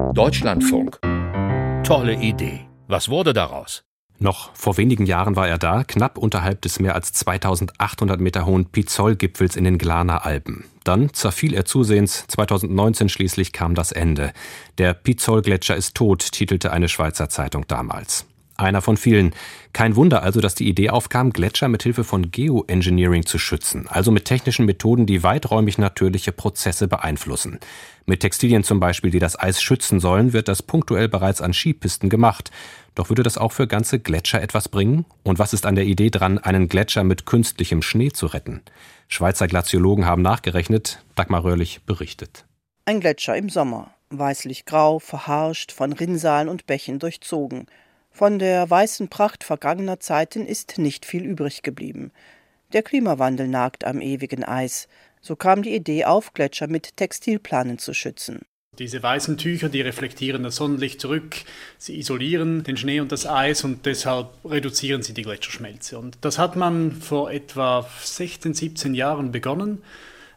Deutschlandfunk. Tolle Idee. Was wurde daraus? Noch vor wenigen Jahren war er da, knapp unterhalb des mehr als 2800 Meter hohen Pizol-Gipfels in den Glaner Alpen. Dann zerfiel er zusehends. 2019 schließlich kam das Ende. Der Pizol-Gletscher ist tot, titelte eine Schweizer Zeitung damals. Einer von vielen. Kein Wunder also, dass die Idee aufkam, Gletscher mit Hilfe von Geoengineering zu schützen, also mit technischen Methoden, die weiträumig natürliche Prozesse beeinflussen. Mit Textilien zum Beispiel, die das Eis schützen sollen, wird das punktuell bereits an Skipisten gemacht. Doch würde das auch für ganze Gletscher etwas bringen? Und was ist an der Idee dran, einen Gletscher mit künstlichem Schnee zu retten? Schweizer Glaziologen haben nachgerechnet, Dagmar Röhrlich berichtet. Ein Gletscher im Sommer, weißlich-grau, verharscht, von Rinnsalen und Bächen durchzogen – von der weißen Pracht vergangener Zeiten ist nicht viel übrig geblieben. Der Klimawandel nagt am ewigen Eis. So kam die Idee auf, Gletscher mit Textilplanen zu schützen. Diese weißen Tücher, die reflektieren das Sonnenlicht zurück, sie isolieren den Schnee und das Eis und deshalb reduzieren sie die Gletscherschmelze. Und das hat man vor etwa 16, 17 Jahren begonnen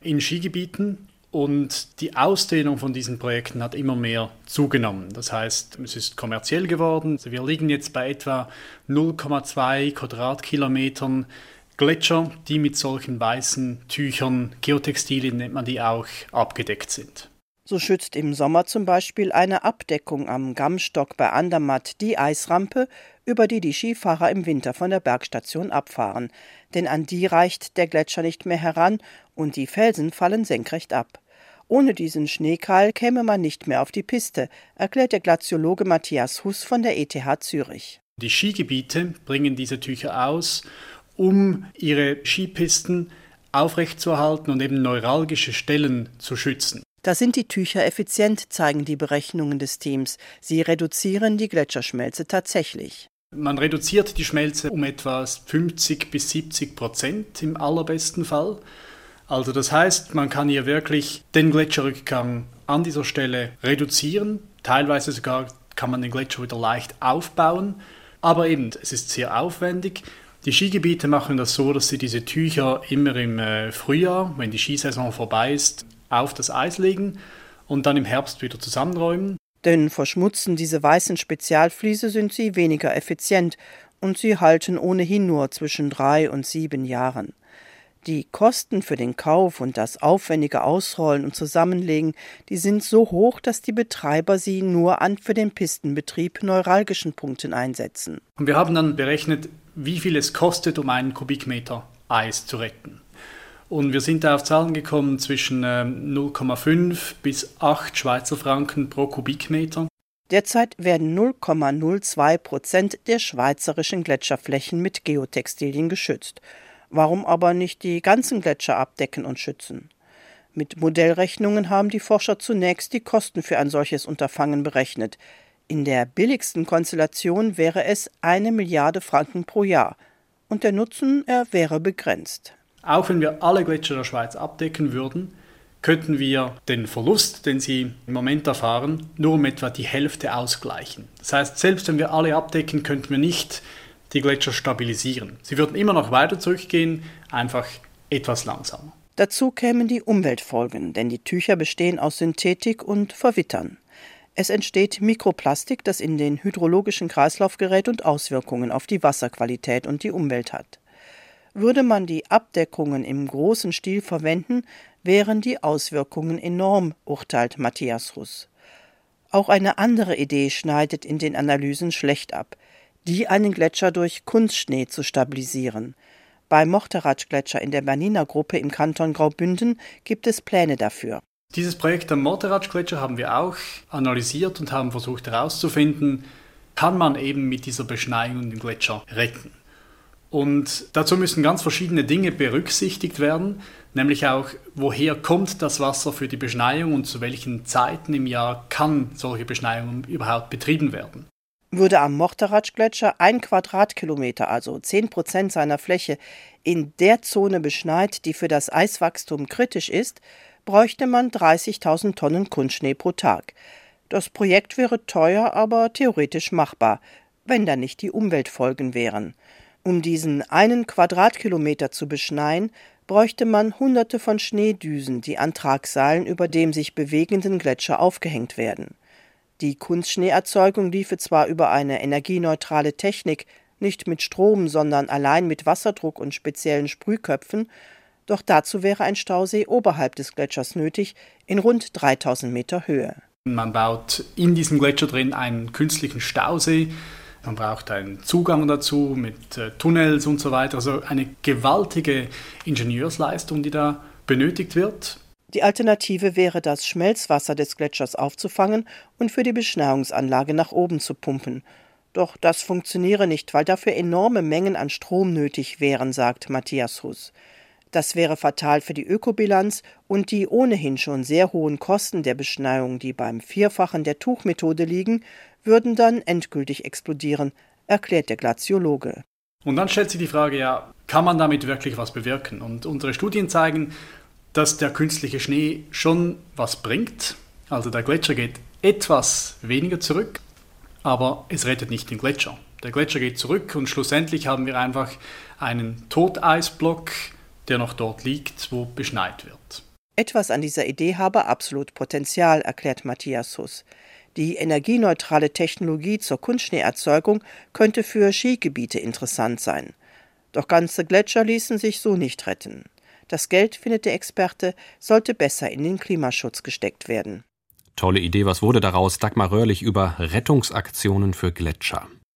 in Skigebieten und die Ausdehnung von diesen Projekten hat immer mehr zugenommen. Das heißt, es ist kommerziell geworden. Also wir liegen jetzt bei etwa 0,2 Quadratkilometern Gletscher, die mit solchen weißen Tüchern, Geotextilien nennt man die auch, abgedeckt sind. So schützt im Sommer zum Beispiel eine Abdeckung am Gammstock bei Andermatt die Eisrampe, über die die Skifahrer im Winter von der Bergstation abfahren. Denn an die reicht der Gletscher nicht mehr heran und die Felsen fallen senkrecht ab. Ohne diesen Schneekeil käme man nicht mehr auf die Piste, erklärt der Glaziologe Matthias Huss von der ETH Zürich. Die Skigebiete bringen diese Tücher aus, um ihre Skipisten aufrechtzuerhalten und eben neuralgische Stellen zu schützen. Da sind die Tücher effizient, zeigen die Berechnungen des Teams. Sie reduzieren die Gletscherschmelze tatsächlich. Man reduziert die Schmelze um etwa 50 bis 70 Prozent im allerbesten Fall. Also das heißt, man kann hier wirklich den Gletscherrückgang an dieser Stelle reduzieren. Teilweise sogar kann man den Gletscher wieder leicht aufbauen. Aber eben, es ist sehr aufwendig. Die Skigebiete machen das so, dass sie diese Tücher immer im äh, Frühjahr, wenn die Skisaison vorbei ist, auf das Eis legen und dann im Herbst wieder zusammenräumen. Denn verschmutzen diese weißen Spezialfliese sind sie weniger effizient und sie halten ohnehin nur zwischen drei und sieben Jahren. Die Kosten für den Kauf und das aufwendige Ausrollen und Zusammenlegen, die sind so hoch, dass die Betreiber sie nur an für den Pistenbetrieb neuralgischen Punkten einsetzen. Und wir haben dann berechnet, wie viel es kostet, um einen Kubikmeter Eis zu retten. Und wir sind da auf Zahlen gekommen zwischen 0,5 ähm, bis 8 Schweizer Franken pro Kubikmeter. Derzeit werden 0,02 Prozent der schweizerischen Gletscherflächen mit Geotextilien geschützt. Warum aber nicht die ganzen Gletscher abdecken und schützen? Mit Modellrechnungen haben die Forscher zunächst die Kosten für ein solches Unterfangen berechnet. In der billigsten Konstellation wäre es eine Milliarde Franken pro Jahr. Und der Nutzen, er wäre begrenzt. Auch wenn wir alle Gletscher der Schweiz abdecken würden, könnten wir den Verlust, den sie im Moment erfahren, nur um etwa die Hälfte ausgleichen. Das heißt, selbst wenn wir alle abdecken, könnten wir nicht die Gletscher stabilisieren. Sie würden immer noch weiter zurückgehen, einfach etwas langsamer. Dazu kämen die Umweltfolgen, denn die Tücher bestehen aus Synthetik und verwittern. Es entsteht Mikroplastik, das in den hydrologischen Kreislauf gerät und Auswirkungen auf die Wasserqualität und die Umwelt hat. Würde man die Abdeckungen im großen Stil verwenden, wären die Auswirkungen enorm, urteilt Matthias Russ. Auch eine andere Idee schneidet in den Analysen schlecht ab die einen Gletscher durch Kunstschnee zu stabilisieren. Beim Morteratsch-Gletscher in der Bernina Gruppe im Kanton Graubünden gibt es Pläne dafür. Dieses Projekt am Morteratsch-Gletscher haben wir auch analysiert und haben versucht herauszufinden, kann man eben mit dieser Beschneiung den Gletscher retten. Und dazu müssen ganz verschiedene Dinge berücksichtigt werden, nämlich auch, woher kommt das Wasser für die Beschneiung und zu welchen Zeiten im Jahr kann solche Beschneiung überhaupt betrieben werden. Würde am Morteratsch-Gletscher ein Quadratkilometer, also zehn Prozent seiner Fläche, in der Zone beschneit, die für das Eiswachstum kritisch ist, bräuchte man 30.000 Tonnen Kunstschnee pro Tag. Das Projekt wäre teuer, aber theoretisch machbar, wenn da nicht die Umweltfolgen wären. Um diesen einen Quadratkilometer zu beschneien, bräuchte man hunderte von Schneedüsen, die an Tragseilen über dem sich bewegenden Gletscher aufgehängt werden. Die Kunstschneeerzeugung liefe zwar über eine energieneutrale Technik, nicht mit Strom, sondern allein mit Wasserdruck und speziellen Sprühköpfen, doch dazu wäre ein Stausee oberhalb des Gletschers nötig, in rund 3000 Meter Höhe. Man baut in diesem Gletscher drin einen künstlichen Stausee. Man braucht einen Zugang dazu mit äh, Tunnels und so weiter. Also eine gewaltige Ingenieursleistung, die da benötigt wird. Die Alternative wäre, das Schmelzwasser des Gletschers aufzufangen und für die Beschneiungsanlage nach oben zu pumpen. Doch das funktioniere nicht, weil dafür enorme Mengen an Strom nötig wären, sagt Matthias Huss. Das wäre fatal für die Ökobilanz und die ohnehin schon sehr hohen Kosten der Beschneiung, die beim Vierfachen der Tuchmethode liegen, würden dann endgültig explodieren, erklärt der Glaziologe. Und dann stellt sich die Frage, ja, kann man damit wirklich was bewirken? Und unsere Studien zeigen, dass der künstliche Schnee schon was bringt. Also der Gletscher geht etwas weniger zurück, aber es rettet nicht den Gletscher. Der Gletscher geht zurück und schlussendlich haben wir einfach einen Toteisblock, der noch dort liegt, wo beschneit wird. Etwas an dieser Idee habe absolut Potenzial, erklärt Matthias Huss. Die energieneutrale Technologie zur Kunstschneeerzeugung könnte für Skigebiete interessant sein. Doch ganze Gletscher ließen sich so nicht retten. Das Geld, findet der Experte, sollte besser in den Klimaschutz gesteckt werden. Tolle Idee, was wurde daraus? Dagmar Röhrlich über Rettungsaktionen für Gletscher.